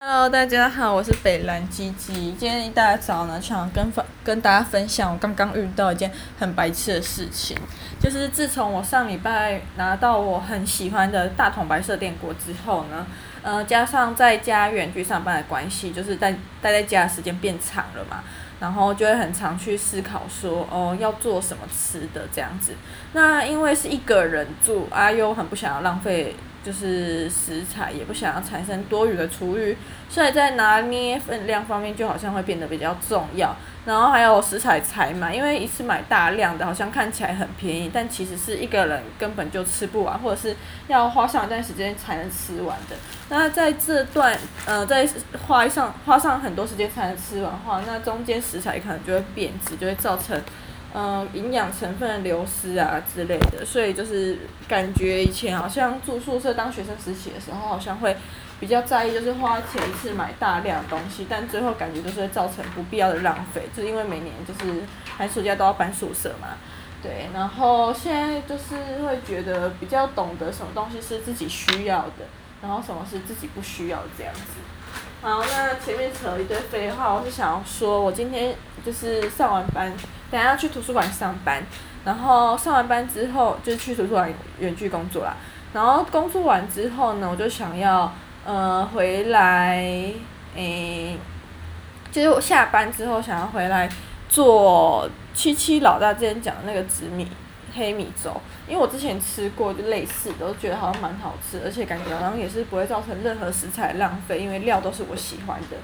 Hello，大家好，我是北蓝鸡鸡。今天一大早呢，想跟分跟大家分享我刚刚遇到一件很白痴的事情，就是自从我上礼拜拿到我很喜欢的大桶白色电锅之后呢，呃，加上在家远距上班的关系，就是待待在家的时间变长了嘛，然后就会很常去思考说，哦，要做什么吃的这样子。那因为是一个人住，啊，又很不想要浪费。就是食材也不想要产生多余的厨余，所以在拿捏分量方面就好像会变得比较重要。然后还有食材采买，因为一次买大量的，好像看起来很便宜，但其实是一个人根本就吃不完，或者是要花上一段时间才能吃完的。那在这段呃，在花上花上很多时间才能吃完的话，那中间食材可能就会变质，就会造成。嗯，营养成分流失啊之类的，所以就是感觉以前好像住宿舍当学生时期的时候，好像会比较在意，就是花钱一次买大量的东西，但最后感觉就是会造成不必要的浪费，就是因为每年就是寒暑假都要搬宿舍嘛，对，然后现在就是会觉得比较懂得什么东西是自己需要的，然后什么是自己不需要这样子。好，那前面扯了一堆废话，我是想要说，我今天就是上完班，等下要去图书馆上班，然后上完班之后就去图书馆远距工作啦，然后工作完之后呢，我就想要呃回来，诶、欸，就是我下班之后想要回来做七七老大之前讲的那个紫米。黑米粥，因为我之前吃过就类似的，都觉得好像蛮好吃，而且感觉好像也是不会造成任何食材浪费，因为料都是我喜欢的。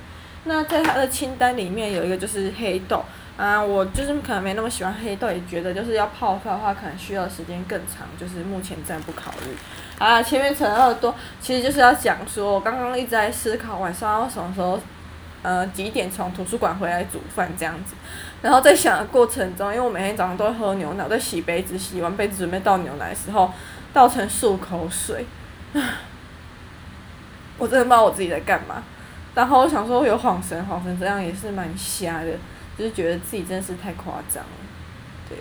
那在它的清单里面有一个就是黑豆啊，我就是可能没那么喜欢黑豆，也觉得就是要泡发的话，可能需要时间更长，就是目前暂不考虑。啊，前面扯了那么多，其实就是要讲说，我刚刚一直在思考晚上要什么时候。呃，几点从图书馆回来煮饭这样子，然后在想的过程中，因为我每天早上都会喝牛奶，在洗杯子，洗完杯子准备倒牛奶的时候，倒成漱口水，我真的不知道我自己在干嘛。然后我想说，有恍神，恍神这样也是蛮瞎的，就是觉得自己真的是太夸张了，对。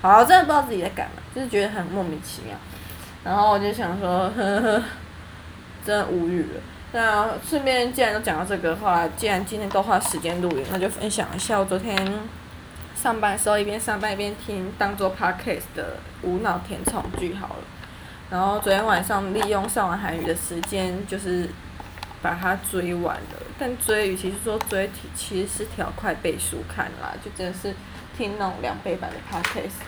好，我真的不知道自己在干嘛，就是觉得很莫名其妙。然后我就想说，呵呵，真的无语了。那顺便，既然都讲到这个话，既然今天都花时间录影，那就分享一下我昨天上班的时候一边上班一边听当做 podcast 的无脑甜宠剧好了。然后昨天晚上利用上完韩语的时间，就是把它追完了。但追，与其是说追，其实是调快倍速看啦，就真的是听那种两倍版的 podcast。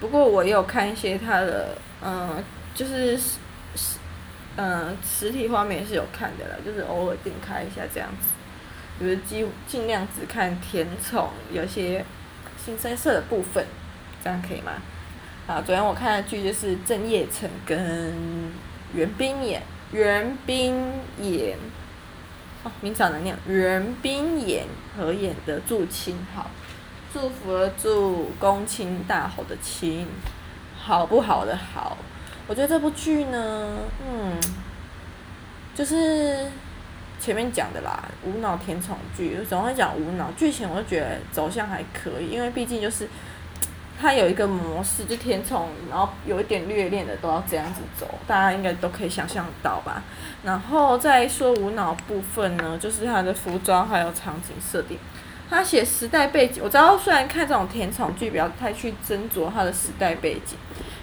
不过我也有看一些它的，嗯，就是。嗯，实体画面也是有看的啦，就是偶尔点开一下这样子，就是尽尽量只看甜宠，有些腥膻色的部分，这样可以吗？啊，昨天我看的剧就是郑业成跟袁冰妍，袁冰妍，哦，名字好难念，袁冰妍合演的《祝亲好》，祝福的祝，公卿大侯的卿，好不好的好。我觉得这部剧呢，嗯，就是前面讲的啦，无脑甜宠剧，总会讲无脑剧情，我就觉得走向还可以，因为毕竟就是它有一个模式，就甜宠，然后有一点虐恋的都要这样子走，大家应该都可以想象到吧。然后再说无脑部分呢，就是它的服装还有场景设定，它写时代背景，我知道虽然看这种甜宠剧，不要太去斟酌它的时代背景。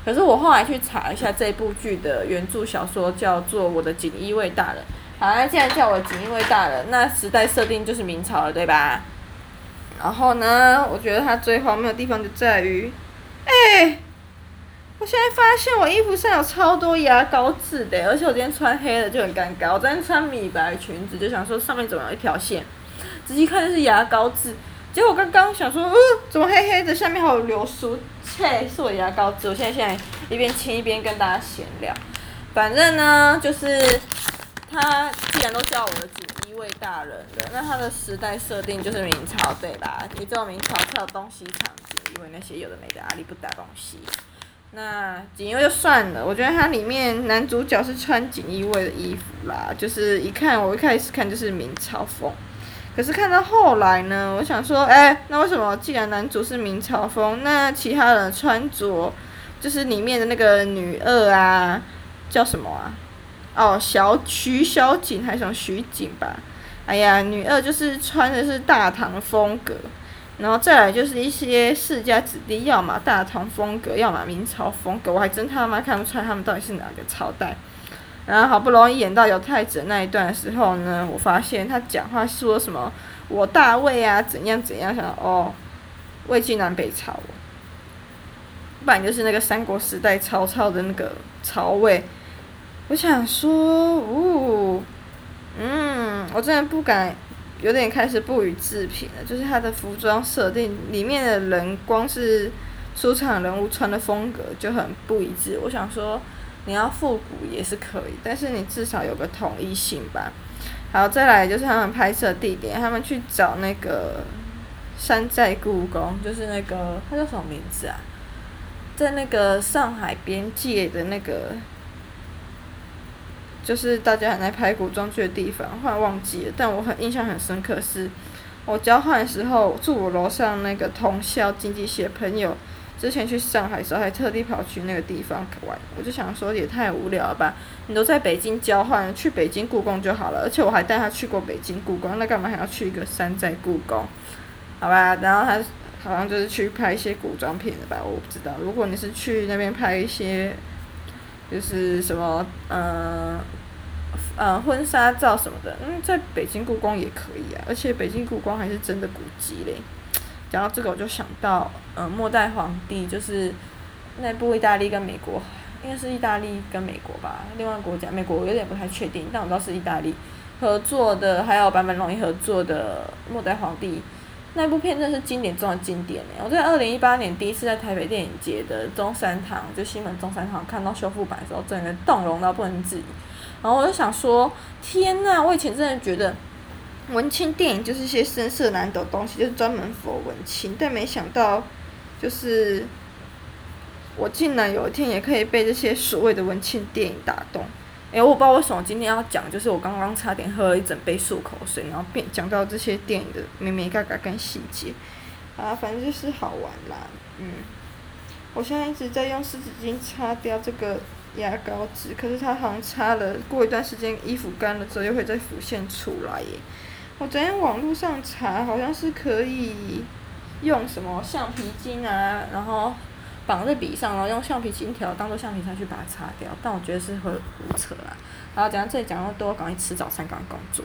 可是我后来去查一下这部剧的原著小说，叫做《我的锦衣卫大人》。好，那既然叫我的锦衣卫大人，那时代设定就是明朝了，对吧？然后呢，我觉得它最荒谬的地方就在于，哎、我现在发现我衣服上有超多牙膏渍的，而且我今天穿黑的就很尴尬。我昨天穿米白裙子，就想说上面怎么有一条线，仔细看就是牙膏渍。结果刚刚想说，呃，怎么黑黑的？下面还有流苏，切，是我牙膏痣。我现在现在一边亲一边跟大家闲聊。反正呢，就是他既然都叫我的锦衣卫大人了，那他的时代设定就是明朝，对吧？你知道明朝跳有东西厂锦衣卫那些有的没的阿里不打东西。那锦衣卫就算了，我觉得它里面男主角是穿锦衣卫的衣服啦，就是一看我一开始看就是明朝风。可是看到后来呢，我想说，哎、那为什么既然男主是明朝风，那其他人穿着就是里面的那个女二啊，叫什么啊？哦，小徐小景还是什么徐景吧？哎呀，女二就是穿的是大唐风格，然后再来就是一些世家子弟，要么大唐风格，要么明朝风格，我还真他妈看不出来他们到底是哪个朝代。然后好不容易演到有太子那一段的时候呢，我发现他讲话说什么“我大魏啊，怎样怎样”，想哦，魏晋南北朝，不然就是那个三国时代曹操的那个曹魏。我想说，呜，嗯，我真的不敢，有点开始不予置评了。就是他的服装设定里面的人，光是出场人物穿的风格就很不一致。我想说。你要复古也是可以，但是你至少有个统一性吧。好，再来就是他们拍摄地点，他们去找那个山寨故宫，就是那个它叫什么名字啊？在那个上海边界的那个，就是大家还在拍古装剧的地方，后来忘记了。但我很印象很深刻是，我交换的时候住我楼上那个同校经济系朋友。之前去上海时候，还特地跑去那个地方玩，我就想说也太无聊了吧！你都在北京交换，去北京故宫就好了，而且我还带他去过北京故宫，那干嘛还要去一个山寨故宫？好吧，然后他好像就是去拍一些古装片的吧，我不知道。如果你是去那边拍一些，就是什么，嗯、呃，呃，婚纱照什么的，嗯，在北京故宫也可以啊，而且北京故宫还是真的古迹嘞。讲到这个，我就想到，嗯，末代皇帝就是那部意大利跟美国，应该是意大利跟美国吧，另外国家美国我有点不太确定，但我知道是意大利合作的，还有版本龙一合作的《末代皇帝》那部片真的是经典中的经典哎！我在二零一八年第一次在台北电影节的中山堂，就西门中山堂看到修复版的时候，整个动容到不能自已。然后我就想说，天呐，我以前真的觉得。文青电影就是一些深色难懂东西，就是专门佛文青，但没想到，就是我竟然有一天也可以被这些所谓的文青电影打动。诶、我不知道为什么今天要讲，就是我刚刚差点喝了一整杯漱口水，然后变讲到这些电影的眉眉角角跟细节，啊，反正就是好玩啦。嗯，我现在一直在用湿纸巾擦掉这个牙膏纸，可是它好像擦了，过一段时间衣服干了之后又会再浮现出来耶。我昨天网络上查，好像是可以用什么橡皮筋啊，然后绑在笔上，然后用橡皮筋条当做橡皮擦去把它擦掉。但我觉得是会胡扯啦。然后讲到这里讲那么多，赶紧吃早餐，赶紧工作。